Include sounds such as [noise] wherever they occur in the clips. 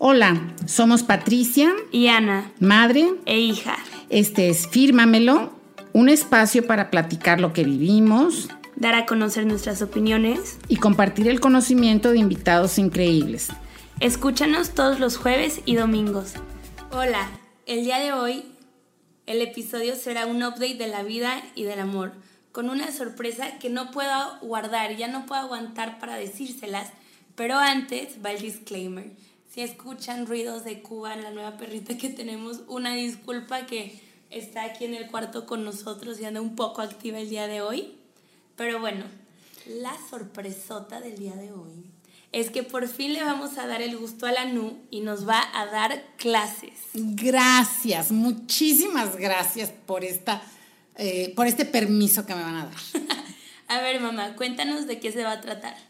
Hola, somos Patricia y Ana, madre e hija. Este es Fírmamelo, un espacio para platicar lo que vivimos, dar a conocer nuestras opiniones y compartir el conocimiento de invitados increíbles. Escúchanos todos los jueves y domingos. Hola, el día de hoy el episodio será un update de la vida y del amor, con una sorpresa que no puedo guardar, ya no puedo aguantar para decírselas, pero antes va el disclaimer. Si escuchan ruidos de Cuba, la nueva perrita que tenemos, una disculpa que está aquí en el cuarto con nosotros y anda un poco activa el día de hoy. Pero bueno, la sorpresota del día de hoy es que por fin le vamos a dar el gusto a la NU y nos va a dar clases. Gracias, muchísimas gracias por, esta, eh, por este permiso que me van a dar. [laughs] a ver, mamá, cuéntanos de qué se va a tratar.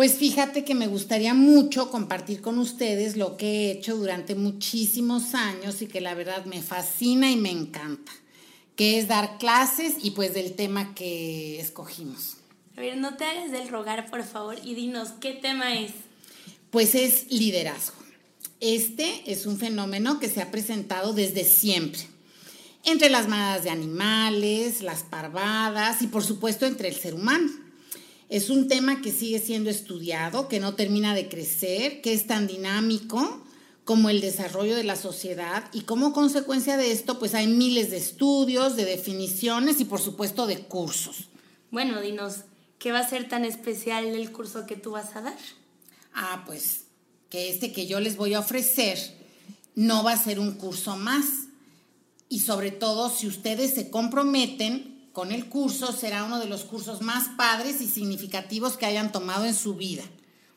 Pues fíjate que me gustaría mucho compartir con ustedes lo que he hecho durante muchísimos años y que la verdad me fascina y me encanta, que es dar clases y pues del tema que escogimos. A ver, no te hagas del rogar, por favor, y dinos, ¿qué tema es? Pues es liderazgo. Este es un fenómeno que se ha presentado desde siempre, entre las manadas de animales, las parvadas y por supuesto entre el ser humano. Es un tema que sigue siendo estudiado, que no termina de crecer, que es tan dinámico como el desarrollo de la sociedad y como consecuencia de esto pues hay miles de estudios, de definiciones y por supuesto de cursos. Bueno, dinos, ¿qué va a ser tan especial el curso que tú vas a dar? Ah, pues que este que yo les voy a ofrecer no va a ser un curso más. Y sobre todo si ustedes se comprometen con el curso será uno de los cursos más padres y significativos que hayan tomado en su vida.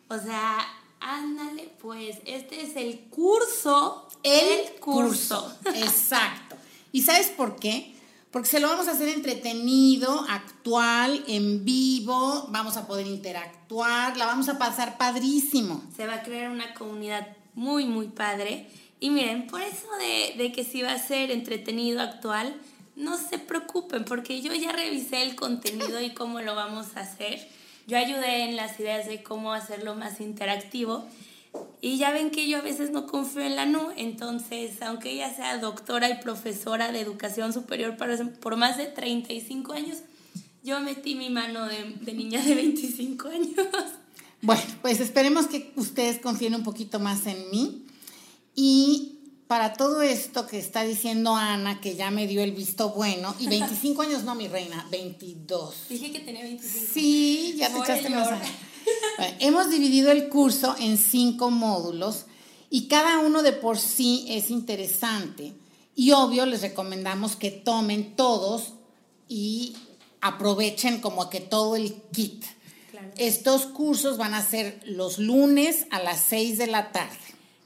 O sea, ándale, pues, este es el curso. El, curso. Exacto. ¿Y sabes por qué? Porque se lo vamos a hacer entretenido, actual, en vivo, vamos a poder interactuar, la vamos a pasar padrísimo. Se va a crear una comunidad muy, muy padre. Y miren, por eso de, de que sí va a ser entretenido, actual, no se preocupen porque yo ya revisé el contenido y cómo lo vamos a hacer. Yo ayudé en las ideas de cómo hacerlo más interactivo. Y ya ven que yo a veces no confío en la NU, entonces, aunque ella sea doctora y profesora de educación superior por más de 35 años, yo metí mi mano de, de niña de 25 años. Bueno, pues esperemos que ustedes confíen un poquito más en mí. Y para todo esto que está diciendo Ana, que ya me dio el visto bueno, y 25 años no, mi reina, 22. Dije que tenía 25. Sí, ya te echaste más hemos dividido el curso en cinco módulos y cada uno de por sí es interesante. Y obvio, les recomendamos que tomen todos y aprovechen como que todo el kit. Estos cursos van a ser los lunes a las 6 de la tarde.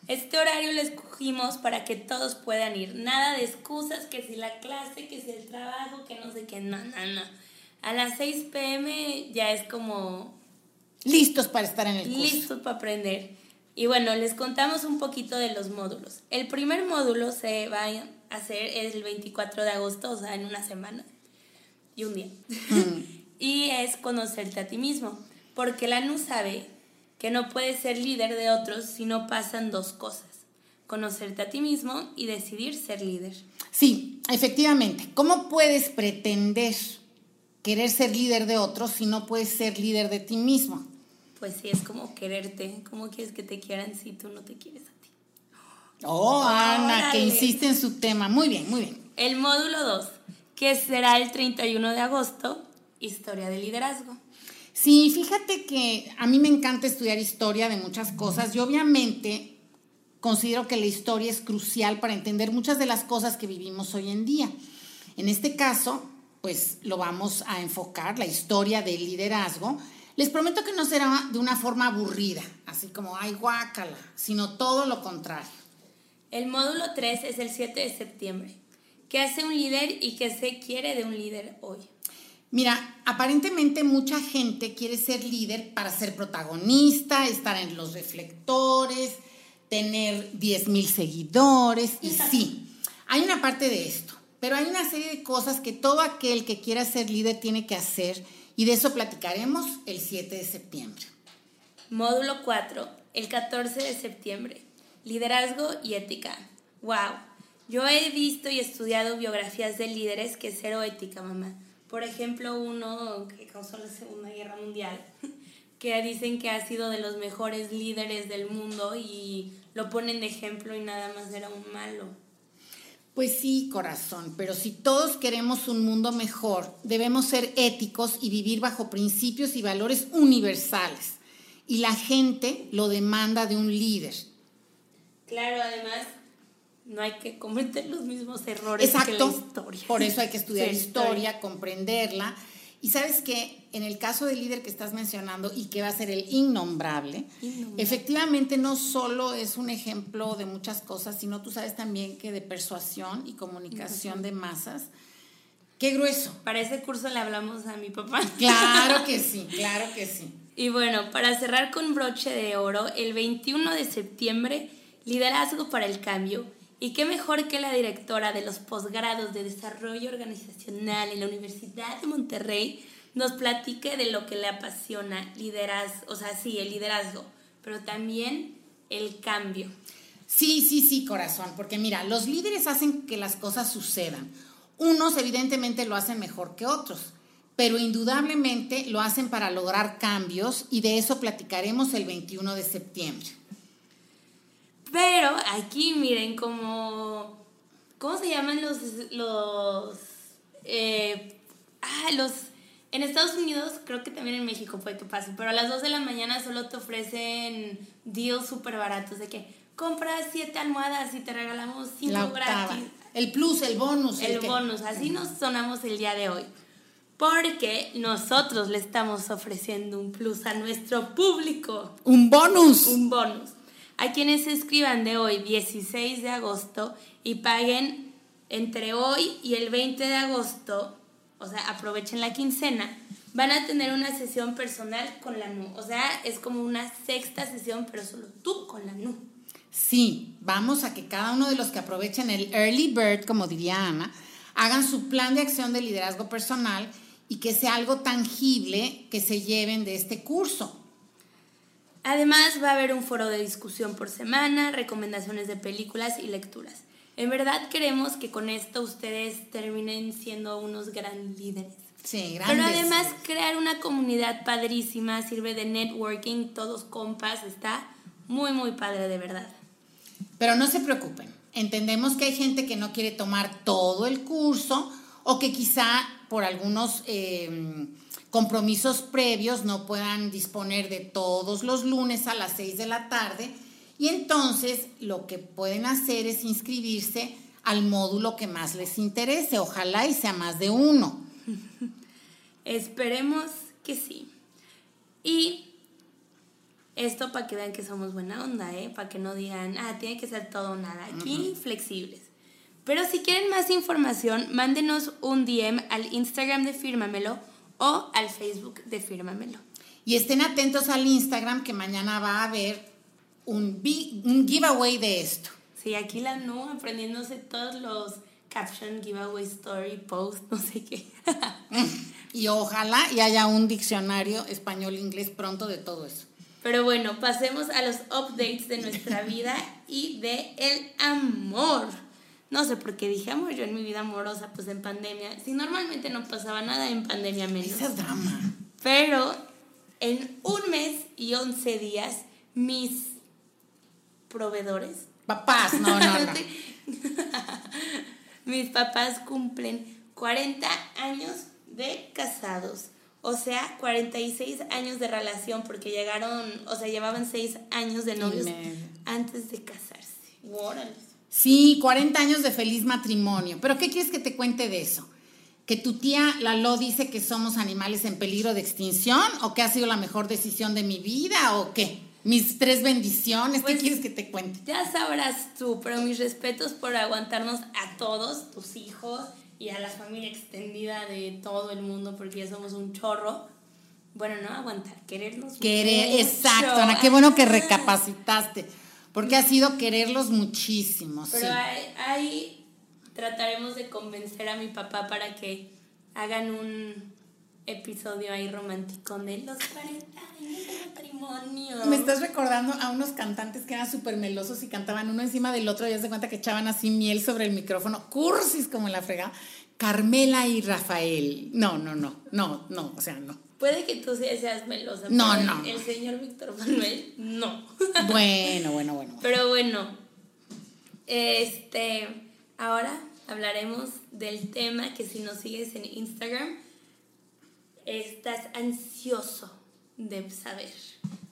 Este horario lo escogimos para que todos puedan ir. Nada de excusas, que si la clase, que si el trabajo, que no sé qué. No, no, no. A las 6 pm ya es como... Listos para estar en el curso. Listos para aprender. Y bueno, les contamos un poquito de los módulos. El primer módulo se va a hacer el 24 de agosto, o sea, en una semana y un día. Mm. [laughs] y es conocerte a ti mismo. Porque la NU sabe que no puedes ser líder de otros si no pasan dos cosas, conocerte a ti mismo y decidir ser líder. Sí, efectivamente. ¿Cómo puedes pretender querer ser líder de otros si no puedes ser líder de ti mismo? Pues sí, es como quererte. ¿Cómo quieres que te quieran si tú no te quieres a ti? Oh, Ana, que insiste en su tema. Muy bien, muy bien. El módulo 2, que será el 31 de agosto, historia de liderazgo. Sí, fíjate que a mí me encanta estudiar historia de muchas cosas y obviamente considero que la historia es crucial para entender muchas de las cosas que vivimos hoy en día. En este caso, pues lo vamos a enfocar, la historia del liderazgo. Les prometo que no será de una forma aburrida, así como, ay, guácala, sino todo lo contrario. El módulo 3 es el 7 de septiembre. ¿Qué hace un líder y qué se quiere de un líder hoy? Mira, aparentemente mucha gente quiere ser líder para ser protagonista, estar en los reflectores, tener 10 mil seguidores, y sí, hay una parte de esto, pero hay una serie de cosas que todo aquel que quiera ser líder tiene que hacer, y de eso platicaremos el 7 de septiembre. Módulo 4, el 14 de septiembre. liderazgo y ética. ¡Wow! Yo he visto y estudiado biografías de líderes que cero ética, mamá. Por ejemplo, uno que causó la Segunda Guerra Mundial, [laughs] que dicen que ha sido de los mejores líderes del mundo y lo ponen de ejemplo y nada más era un malo. Pues sí, corazón, pero si todos queremos un mundo mejor, debemos ser éticos y vivir bajo principios y valores universales. Y la gente lo demanda de un líder. Claro, además, no hay que cometer los mismos errores que la historia. Por eso hay que estudiar [laughs] historia, comprenderla y sabes que en el caso del líder que estás mencionando y que va a ser el innombrable, efectivamente no solo es un ejemplo de muchas cosas, sino tú sabes también que de persuasión y comunicación de masas. Qué grueso. Para ese curso le hablamos a mi papá. Claro que [laughs] sí, claro que sí. Y bueno, para cerrar con broche de oro, el 21 de septiembre, Liderazgo para el Cambio y qué mejor que la directora de los posgrados de desarrollo organizacional en la Universidad de Monterrey nos platique de lo que le apasiona, liderazgo, o sea, sí, el liderazgo, pero también el cambio. Sí, sí, sí, corazón, porque mira, los líderes hacen que las cosas sucedan. Unos evidentemente lo hacen mejor que otros, pero indudablemente lo hacen para lograr cambios y de eso platicaremos el 21 de septiembre. Pero aquí miren como... ¿Cómo se llaman los... los... Eh, ah, los... En Estados Unidos, creo que también en México puede que pase, pero a las 2 de la mañana solo te ofrecen deals súper baratos de que compras siete almohadas y te regalamos cinco gratis. El plus, el bonus. El, bonus, así nos sonamos el día de hoy. Porque nosotros le estamos ofreciendo un plus a nuestro público. Un bonus. Un bonus a quienes se escriban de hoy, 16 de agosto, y paguen entre hoy y el 20 de agosto, o sea, aprovechen la quincena, van a tener una sesión personal con la NU. O sea, es como una sexta sesión, pero solo tú con la NU. Sí, vamos a que cada uno de los que aprovechen el early bird, como diría Ana, hagan su plan de acción de liderazgo personal y que sea algo tangible que se lleven de este curso. Además va a haber un foro de discusión por semana, recomendaciones de películas y lecturas. En verdad queremos que con esto ustedes terminen siendo unos gran líderes. Sí, grandes. Pero además crear una comunidad padrísima, sirve de networking, todos compas, está muy, muy padre de verdad. Pero no se preocupen, entendemos que hay gente que no quiere tomar todo el curso o que quizá por algunos... Eh, compromisos previos no puedan disponer de todos los lunes a las 6 de la tarde y entonces lo que pueden hacer es inscribirse al módulo que más les interese, ojalá y sea más de uno. [laughs] Esperemos que sí. Y esto para que vean que somos buena onda, ¿eh? Para que no digan, ah, tiene que ser todo o nada. Aquí flexibles. Pero si quieren más información, mándenos un DM al Instagram de Fírmamelo o al Facebook de Fírmamelo. Y estén atentos al Instagram que mañana va a haber un, un giveaway de esto. Sí, aquí la NU aprendiéndose todos los caption, giveaway, story, post, no sé qué. [laughs] y ojalá y haya un diccionario español-inglés pronto de todo eso. Pero bueno, pasemos a los updates de nuestra [laughs] vida y de el amor. No sé por qué dije amor yo en mi vida amorosa, pues en pandemia. Si normalmente no pasaba nada en pandemia menos. Esa drama. Pero en un mes y 11 días, mis proveedores. Papás, no, no, no. [laughs] mis papás cumplen 40 años de casados. O sea, 46 años de relación porque llegaron, o sea, llevaban 6 años de novios antes de casarse. Órale. Sí, 40 años de feliz matrimonio. Pero ¿qué quieres que te cuente de eso? ¿Que tu tía Lalo dice que somos animales en peligro de extinción? ¿O que ha sido la mejor decisión de mi vida? ¿O qué? Mis tres bendiciones, ¿qué pues, quieres que te cuente? Ya sabrás tú, pero mis respetos por aguantarnos a todos, tus hijos y a la familia extendida de todo el mundo, porque ya somos un chorro. Bueno, no aguantar, querernos. Querer, exacto, Ana, qué bueno que recapacitaste. Porque ha sido quererlos muchísimo. Pero ahí, trataremos de convencer a mi papá para que hagan un episodio ahí romántico de los 40 años de matrimonio. Me estás recordando a unos cantantes que eran súper melosos y cantaban uno encima del otro y ya se cuenta que echaban así miel sobre el micrófono, cursis como en la fregada. Carmela y Rafael. No, no, no, no, no, o sea, no. Puede que tú seas melosa. No, no. El, señor Víctor Manuel, no. [laughs] Bueno, bueno, bueno. Pero bueno, este, ahora hablaremos del tema que si nos sigues en Instagram, estás ansioso de saber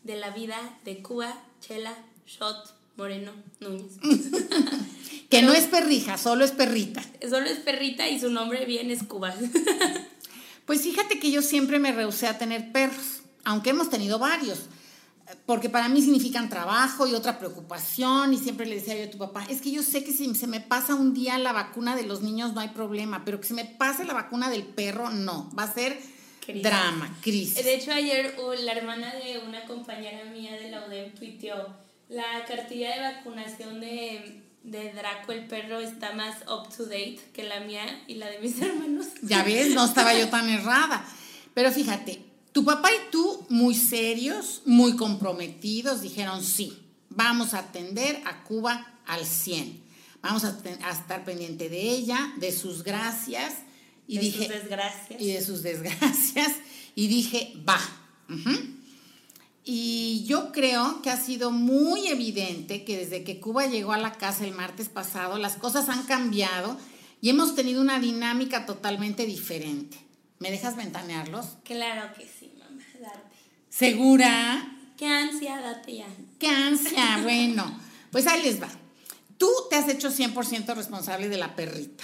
de la vida de Cuba, Chela, Shot, Moreno, Núñez. [laughs] que no es perrija, solo es perrita. Solo es perrita y su nombre bien es Cuba. [laughs] Pues fíjate que yo siempre me rehusé a tener perros, aunque hemos tenido varios, porque para mí significan trabajo y otra preocupación, y siempre le decía yo a tu papá, es que yo sé que si se me pasa un día la vacuna de los niños no hay problema, pero que si me pase la vacuna del perro, no, va a ser drama, crisis. De hecho, ayer uh, la hermana de una compañera mía de la UDEM tuiteó la cartilla de vacunación de de Draco el perro está más up to date que la mía y la de mis [laughs] hermanos. Ya ves, no estaba yo tan errada. Pero fíjate, tu papá y tú, muy serios, muy comprometidos, dijeron sí, vamos a atender a Cuba al 100. Vamos a, estar pendiente de ella, de sus gracias. Y de sus desgracias. Y de sus desgracias. Y dije, va. Y yo creo que ha sido muy evidente que desde que Cuba llegó a la casa el martes pasado, las cosas han cambiado y hemos tenido una dinámica totalmente diferente. ¿Me dejas ventanearlos? Claro que sí, mamá, date. ¿Segura? Qué ansia, date ya. Qué ansia, [laughs] bueno. Pues ahí les va. Tú te has hecho 100% responsable de la perrita.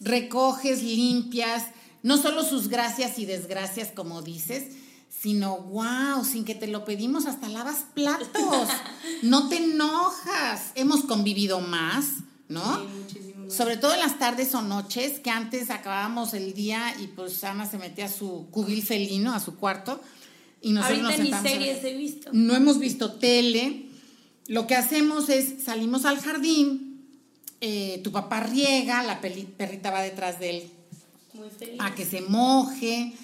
Recoges, limpias, no solo sus gracias y desgracias, como dices, sino, wow, sin que te lo pedimos, hasta lavas platos. [laughs] no te enojas. Hemos convivido más, ¿no? Sí, muchísimo. Sobre todo en las tardes o noches, que antes acabábamos el día y pues Ana se metía a su cubil felino, a su cuarto. Y nosotros Ahorita nos ni series he visto. No hemos visto tele. Lo que hacemos es salimos al jardín, eh, tu papá riega, la perrita va detrás de él Muy feliz. a que se moje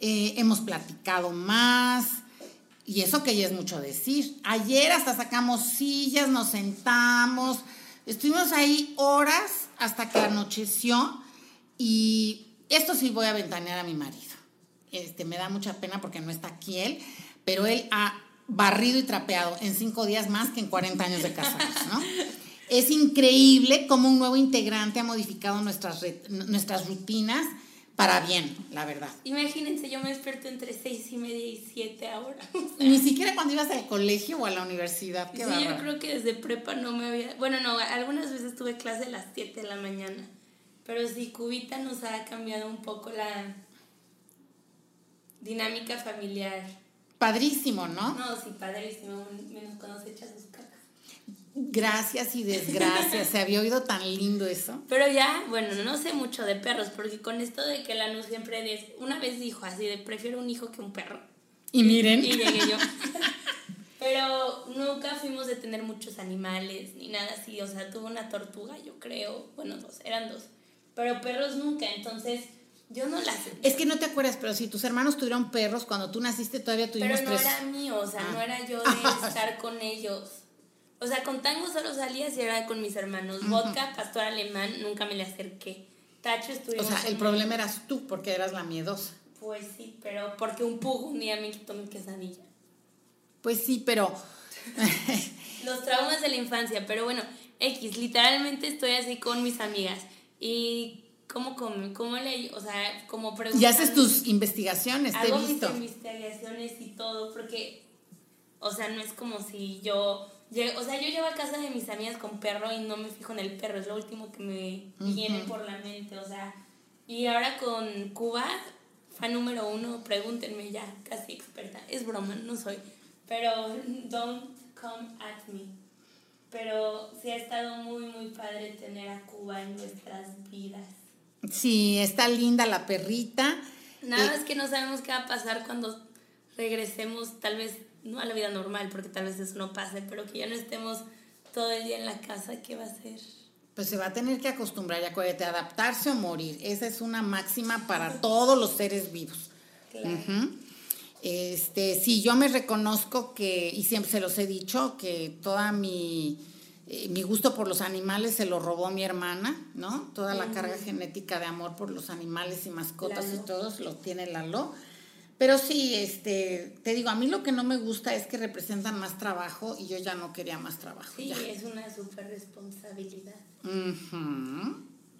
eh, hemos platicado más. Y eso que ya es mucho decir. Ayer hasta sacamos sillas, nos sentamos, estuvimos ahí horas hasta que anocheció y esto sí voy a ventanear a mi marido. Este, me da mucha pena porque no está aquí él, pero él ha barrido y trapeado en cinco días más que en 40 años de casados. Es increíble cómo un nuevo integrante ha modificado nuestras, nuestras rutinas para bien, la verdad. Imagínense, yo me desperto entre seis y media y siete ahora. [laughs] Ni siquiera cuando ibas al colegio o a la universidad. sí, yo creo que desde prepa no me había... Bueno, no, algunas veces tuve clase a las 7 de la mañana. Pero sí, Cubita nos ha cambiado un poco la dinámica familiar. Padrísimo, ¿no? No, sí, padrísimo. Menos cuando se echa sus gracias y desgracias. Se había oído tan lindo eso. Pero ya, bueno, no sé mucho de perros, porque con esto de que la luz siempre es, una vez dijo así de prefiero un hijo que un perro. Y miren. Y, llegué yo. [laughs] Pero nunca fuimos de tener muchos animales ni nada así. O sea, tuve una tortuga, yo creo. Bueno, dos, eran dos. Pero perros nunca, entonces yo no las. Es que no te acuerdas, pero si tus hermanos tuvieron perros, cuando tú naciste todavía tuvimos Pero no era mío, o sea, no ah. era yo de [laughs] estar con ellos. O sea, con tango solo salía si era con mis hermanos. Vodka, pastor alemán, nunca me le acerqué. Tacho estuvimos. O sea, el problema eras tú, porque eras la miedosa. Pues sí, pero porque un pug un día me quitó mi quesadilla. Pues sí, pero. [laughs] Los traumas de la infancia, pero bueno, X, literalmente estoy así con mis amigas. Y ¿Cómo come? ¿Cómo le.? O sea, como preguntas. Y haces tus investigaciones, te he visto. mis investigaciones y todo, porque. O sea, no es como si yo o sea, yo llevo a casa de mis amigas con perro y no me fijo en el perro, es lo último que me viene por la mente, o sea. Y ahora con Cuba, fan número uno, pregúntenme ya, casi experta. Es broma, no soy. Pero don't come at me. Pero sí ha estado muy, muy padre tener a Cuba en nuestras vidas. Sí, está linda la perrita. Nada más que no sabemos qué va a pasar cuando regresemos, tal vez no a la vida normal, porque tal vez eso no pase, pero que ya no estemos todo el día en la casa, ¿qué va a ser? Pues se va a tener que acostumbrar, ya acuérdate, adaptarse o morir. Esa es una máxima para todos los seres vivos. Claro. Este, sí, yo me reconozco que, y siempre se los he dicho, que toda mi, eh, mi gusto por los animales se lo robó mi hermana, ¿no? Toda la carga genética de amor por los animales y mascotas y todos lo tiene Lalo. Pero sí, este, te digo, a mí lo que no me gusta es que representan más trabajo y yo ya no quería más trabajo. Sí, es una súper responsabilidad.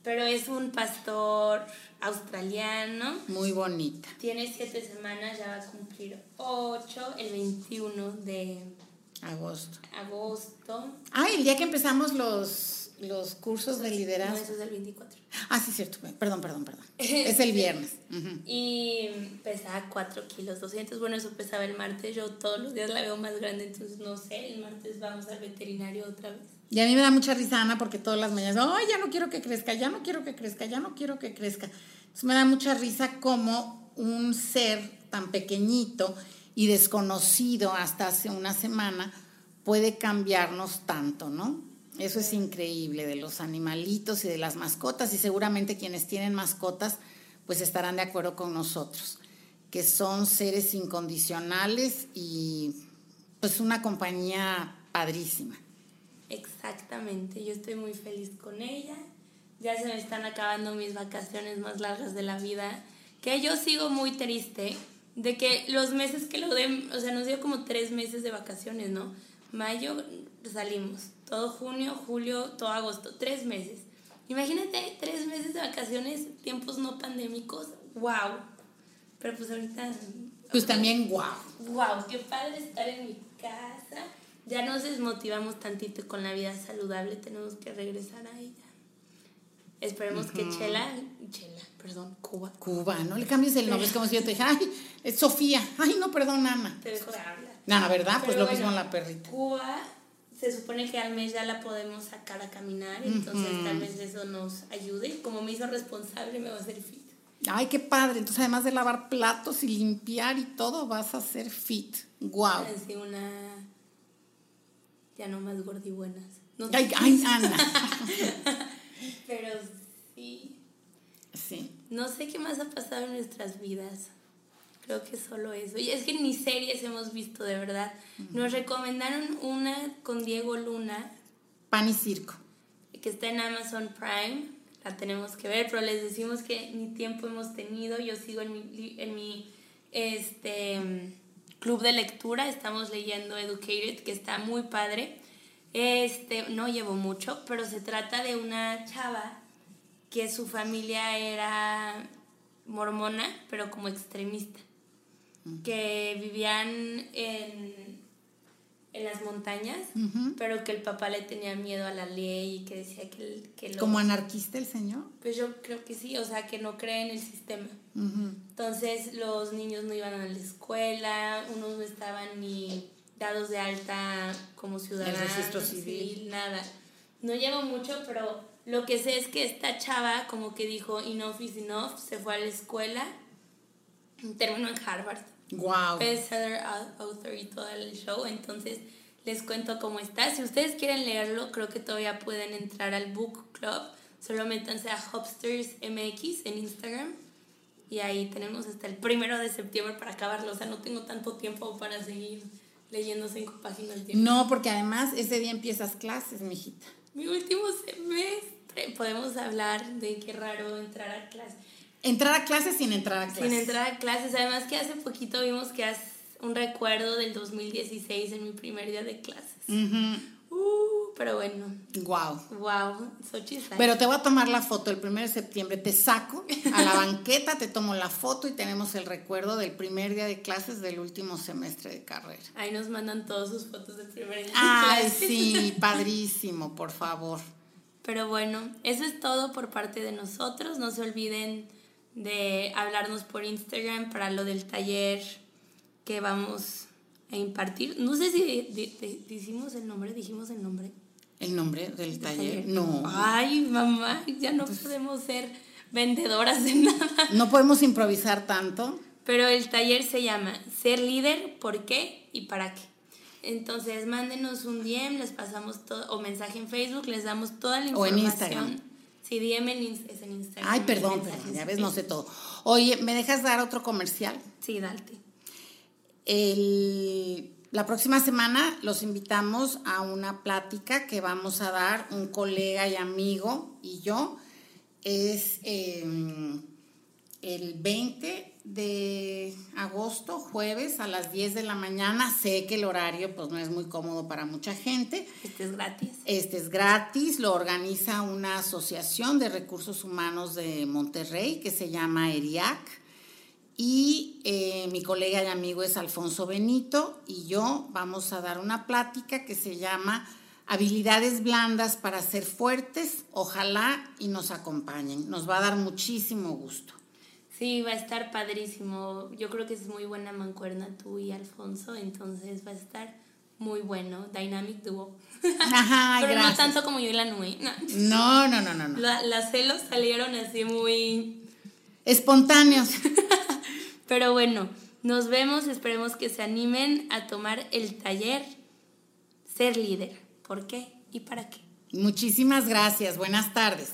Pero es un pastor australiano. Muy bonita. Tiene siete semanas, ya va a cumplir ocho, el 21 de agosto. Agosto. Ah, el día que empezamos los los cursos de liderazgo. No, eso es el 24. Ah, sí, cierto. Perdón, perdón, perdón. [laughs] Es el viernes. Y pesaba 4 kilos 200. Bueno, eso pesaba el martes. Yo todos los días la veo más grande, entonces no sé. El martes vamos al veterinario otra vez. Y a mí me da mucha risa, Ana, porque todas las mañanas, ay, ya no quiero que crezca, ya no quiero que crezca, ya no quiero que crezca. Entonces me da mucha risa como un ser tan pequeñito y desconocido hasta hace una semana puede cambiarnos tanto, ¿no? Eso es increíble de los animalitos y de las mascotas y seguramente quienes tienen mascotas pues estarán de acuerdo con nosotros, que son seres incondicionales y pues una compañía padrísima. Exactamente, yo estoy muy feliz con ella. Ya se me están acabando mis vacaciones más largas de la vida, que yo sigo muy triste de que los meses que lo den, o sea, nos dio como tres meses de vacaciones, ¿no? Mayo salimos, todo junio, julio, todo agosto, tres meses. Imagínate tres meses de vacaciones, tiempos no pandémicos, wow. Pero pues ahorita... Pues también wow. Wow, qué padre estar en mi casa. Ya nos desmotivamos tantito con la vida saludable, tenemos que regresar a ella. Esperemos que Chela, Chela, perdón, Cuba. Cuba, no le cambies el nombre, es como si yo te dijera, [laughs] ay, es Sofía, ay, no, perdón, Ana. Te dejo de hablar. Nada, ¿verdad? pues lo mismo en la perrita. Cuba se supone que al mes ya la podemos sacar a caminar, entonces tal vez eso nos ayude. Como me hizo responsable, me va a hacer fit. Ay, qué padre. Entonces, además de lavar platos y limpiar y todo, vas a ser fit. Guau. Wow. una. Ya no más gordibuenas. No ay, ay, Ana. [laughs] Pero sí. Sí. No sé qué más ha pasado en nuestras vidas. Creo que solo eso. Y es que ni series hemos visto, de verdad. Nos recomendaron una con Diego Luna. Pan y Circo. Que está en Amazon Prime. La tenemos que ver, pero les decimos que ni tiempo hemos tenido. Yo sigo en mi, en mi este, club de lectura. Estamos leyendo Educated, que está muy padre. Este, no llevo mucho, pero se trata de una chava que su familia era mormona, pero como extremista que vivían en, en las montañas, pero que el papá le tenía miedo a la ley y que decía que... que ¿Como anarquista el señor? Pues yo creo que sí, o sea, que no cree en el sistema. Entonces los niños no iban a la escuela, unos no estaban ni dados de alta como ciudadanos, el registro civil. nada. No llevo mucho, pero lo que sé es que esta chava como que dijo enough is enough, se fue a la escuela, terminó en Harvard Wow. Bestseller author y todo el show. Entonces les cuento cómo está. Si ustedes quieren leerlo, creo que todavía pueden entrar al book club. Solo métanse a Hopsters MX en Instagram. Y ahí tenemos hasta el primero de septiembre para acabarlo. O sea, no tengo tanto tiempo para seguir leyendo cinco páginas. No, porque además ese día empiezas clases, mijita. Mi último semestre. Podemos hablar de qué raro entrar a clases. Entrar a clases sin entrar a clases. Sin entrar a clases. Además que hace poquito vimos que hace un recuerdo del 2016 en mi primer día de clases. uh, pero bueno. Wow. Wow. So pero te voy a tomar la foto el 1 de septiembre. Te saco a la banqueta, te tomo la foto y tenemos el recuerdo del primer día de clases del último semestre de carrera. Ahí nos mandan todas sus fotos del primer día de Ay, sí, [laughs] padrísimo, por favor. Pero bueno, eso es todo por parte de nosotros. No se olviden de hablarnos por Instagram para lo del taller que vamos a impartir. No sé si dijimos el nombre, dijimos el nombre. ¿El nombre del taller? No. Ay, mamá, ya no pues podemos ser vendedoras de nada. No podemos improvisar tanto. Pero el taller se llama Ser líder, ¿por qué y para qué? Entonces, mándenos un DM, les pasamos todo, o mensaje en Facebook, les damos toda la información. O en Instagram. Sí, DM es en Instagram. Ay, perdón, perdón, ya ves, no sé todo. Oye, ¿me dejas dar otro comercial? Sí, date. la próxima semana los invitamos a una plática que vamos a dar un colega y amigo y yo. Es em, el 20 de agosto, jueves a las 10 de la mañana. Sé que el horario pues no es muy cómodo para mucha gente. Este es gratis. Este es gratis, lo organiza una asociación de recursos humanos de Monterrey que se llama ERIAC. Y eh, mi colega y amigo es Alfonso Benito y yo vamos a dar una plática que se llama Habilidades blandas para ser fuertes. Ojalá y nos acompañen. Nos va a dar muchísimo gusto. Sí, va a estar padrísimo. Yo creo que es muy buena mancuerna tú y Alfonso, entonces va a estar muy bueno. Dynamic Duo. Ajá, [laughs] Pero no tanto como yo y la Nui. No, no, no, no. no. las celos salieron así muy... Espontáneos. [laughs] Pero bueno, nos vemos. Esperemos que se animen a tomar el taller Ser líder. ¿Por qué y para qué? Muchísimas gracias. Buenas tardes.